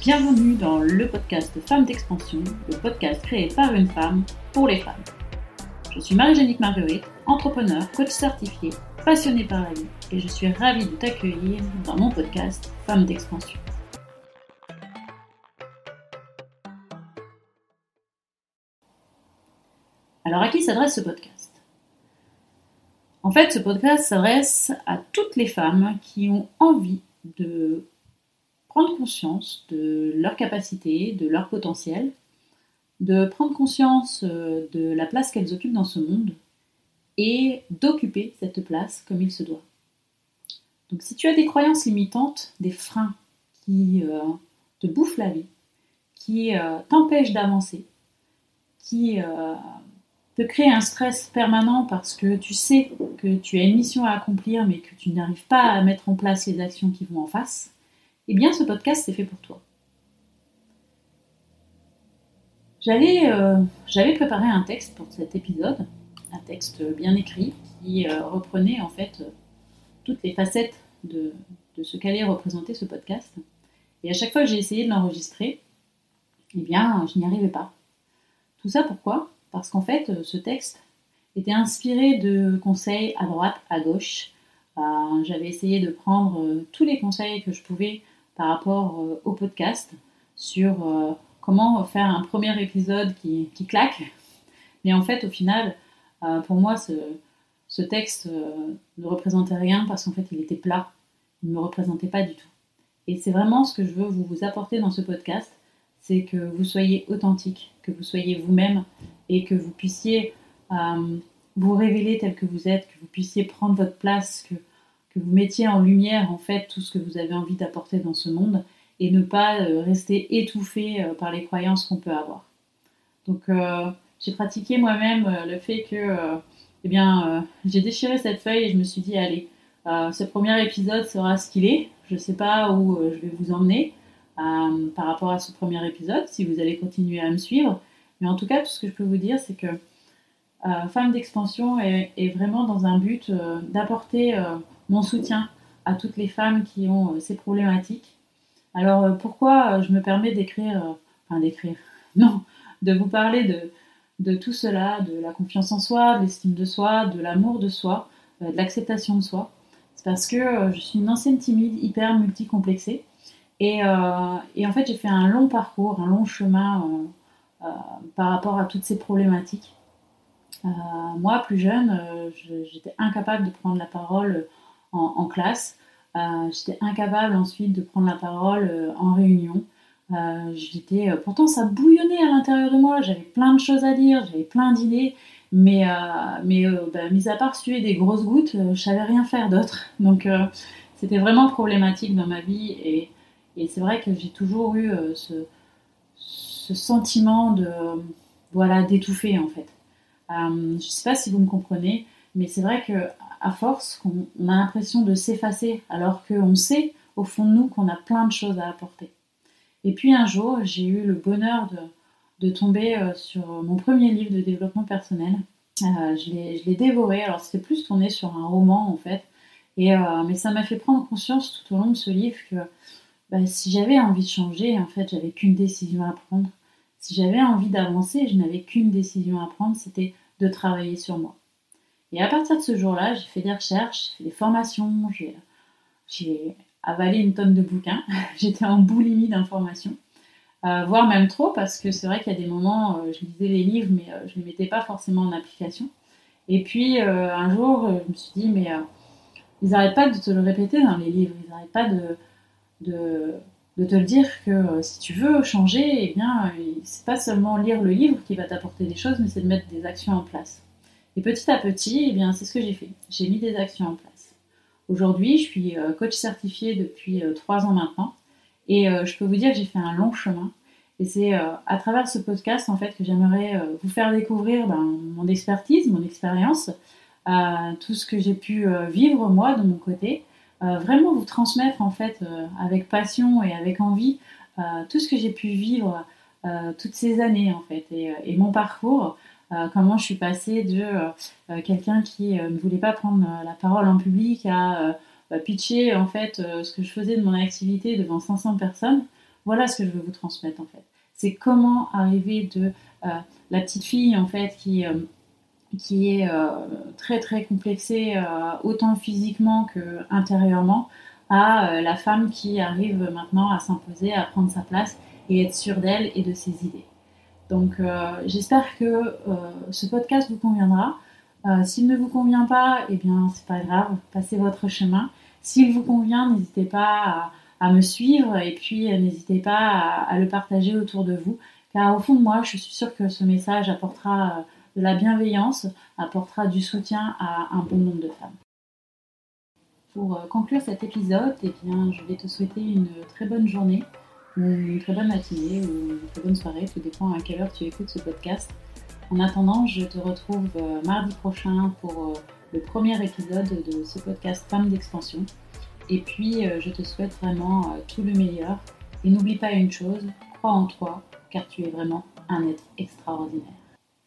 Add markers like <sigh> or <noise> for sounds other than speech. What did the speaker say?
Bienvenue dans le podcast Femmes d'expansion, le podcast créé par une femme pour les femmes. Je suis Marie-Génique Marguerite, entrepreneur, coach certifié, passionnée par la vie et je suis ravie de t'accueillir dans mon podcast Femmes d'expansion. Alors à qui s'adresse ce podcast? En fait, ce podcast s'adresse à toutes les femmes qui ont envie de prendre conscience de leurs capacités, de leur potentiel, de prendre conscience euh, de la place qu'elles occupent dans ce monde et d'occuper cette place comme il se doit. Donc si tu as des croyances limitantes, des freins qui euh, te bouffent la vie, qui euh, t'empêchent d'avancer, qui te créent un stress permanent parce que tu sais que tu as une mission à accomplir mais que tu n'arrives pas à mettre en place les actions qui vont en face, eh bien ce podcast c'est fait pour toi. Euh, j'avais préparé un texte pour cet épisode, un texte bien écrit qui euh, reprenait en fait euh, toutes les facettes de, de ce qu'allait représenter ce podcast. Et à chaque fois que j'ai essayé de l'enregistrer, eh bien je n'y arrivais pas. Tout ça pourquoi? Parce qu'en fait ce texte était inspiré de conseils à droite, à gauche. J'avais essayé de prendre tous les conseils que je pouvais par rapport euh, au podcast sur euh, comment faire un premier épisode qui, claque. Mais en fait, au final, euh, pour moi, ce, texte ne représentait rien parce qu'en fait, il était plat. Il ne me représentait pas du tout. Et c'est vraiment ce que je veux vous apporter dans ce podcast, c'est que vous soyez authentique, que vous soyez vous-même et que vous puissiez vous révéler tel que vous êtes, que vous puissiez prendre votre place, que que vous mettiez en lumière en fait tout ce que vous avez envie d'apporter dans ce monde et ne pas euh, rester étouffé euh, par les croyances qu'on peut avoir. Donc euh, j'ai pratiqué moi-même le fait que eh bien j'ai déchiré cette feuille et je me suis dit allez ce premier épisode sera ce qu'il est. Je ne sais pas où je vais vous emmener par rapport à ce premier épisode si vous allez continuer à me suivre. Mais en tout cas tout ce que je peux vous dire c'est que Femme d'expansion est, vraiment dans un but d'apporter mon soutien à toutes les femmes qui ont euh, ces problématiques. Alors euh, pourquoi euh, je me permets d'écrire, enfin d'écrire, <laughs> non, de vous parler de, de tout cela, de la confiance en soi, de l'estime de soi, de l'amour de soi, de l'acceptation de soi. C'est parce que je suis une ancienne timide, hyper multicomplexée. Et, et en fait, j'ai fait un long parcours, un long chemin par rapport à toutes ces problématiques. moi, plus jeune, j'étais incapable de prendre la parole en, classe. Euh, j'étais incapable ensuite de prendre la parole euh, en réunion. Euh, j'étais, pourtant, ça bouillonnait à l'intérieur de moi. J'avais plein de choses à dire, j'avais plein d'idées, mais, mais bah, mis à part suer des grosses gouttes, je savais rien faire d'autre. <laughs> Donc, c'était vraiment problématique dans ma vie, et, et c'est vrai que j'ai toujours eu ce, ce, sentiment de voilà d'étouffer en fait. je ne sais pas si vous me comprenez, mais c'est vrai que à force, on, a l'impression de s'effacer, alors qu'on sait au fond de nous qu'on a plein de choses à apporter. Et puis un jour, j'ai eu le bonheur de, tomber euh, sur mon premier livre de développement personnel. Euh, je l'ai dévoré, alors c'était plus tourné sur un roman en fait, et, euh, mais ça m'a fait prendre conscience tout au long de ce livre que bah, si j'avais envie de changer, en fait, j'avais qu'une décision à prendre. Si j'avais envie d'avancer, je n'avais qu'une décision à prendre, c'était de travailler sur moi. Et à partir de ce jour-là, j'ai fait des recherches, j'ai fait des formations, j'ai avalé une tonne de bouquins, <laughs> j'étais en boulimie d'informations, euh, voire même trop, parce que c'est vrai qu'il y a des moments, euh, je lisais les livres, mais euh, je ne les mettais pas forcément en application. Et puis un jour, je me suis dit, mais ils n'arrêtent pas de te le répéter dans les livres, ils n'arrêtent pas de, de, de, te le dire que si tu veux changer, eh bien, c'est pas seulement lire le livre qui va t'apporter des choses, mais c'est de mettre des actions en place. Et petit à petit, eh bien, c'est ce que j'ai fait. J'ai mis des actions en place. Aujourd'hui, je suis euh, coach certifié depuis euh, trois ans maintenant. Et euh, je peux vous dire que j'ai fait un long chemin. Et c'est à travers ce podcast, en fait, que j'aimerais vous faire découvrir ben, mon expertise, mon expérience, tout ce que j'ai pu vivre moi de mon côté. Vraiment vous transmettre, en fait, avec passion et avec envie, tout ce que j'ai pu vivre toutes ces années, en fait, et, et mon parcours comment je suis passée de quelqu'un qui ne voulait pas prendre la parole en public à pitcher en fait ce que je faisais de mon activité devant 500 personnes. Voilà ce que je veux vous transmettre en fait. C'est comment arriver de la petite fille en fait qui qui est très très complexée autant physiquement que intérieurement à la femme qui arrive maintenant à s'imposer, à prendre sa place et être sûre d'elle et de ses idées. Donc j'espère que ce podcast vous conviendra. S'il ne vous convient pas, eh bien c'est pas grave, passez votre chemin. S'il vous convient, n'hésitez pas à, me suivre et puis n'hésitez pas à, le partager autour de vous. Car au fond de moi, je suis sûre que ce message apportera de la bienveillance, apportera du soutien à un bon nombre de femmes. Pour euh, conclure cet épisode, eh bien, je vais te souhaiter une très bonne journée, une très bonne matinée ou une très bonne soirée, tout dépend à quelle heure tu écoutes ce podcast. En attendant, je te retrouve euh, mardi prochain pour euh, le premier épisode de ce podcast Femmes d'expansion. Et puis, je te souhaite vraiment tout le meilleur. Et n'oublie pas une chose, crois en toi, car tu es vraiment un être extraordinaire.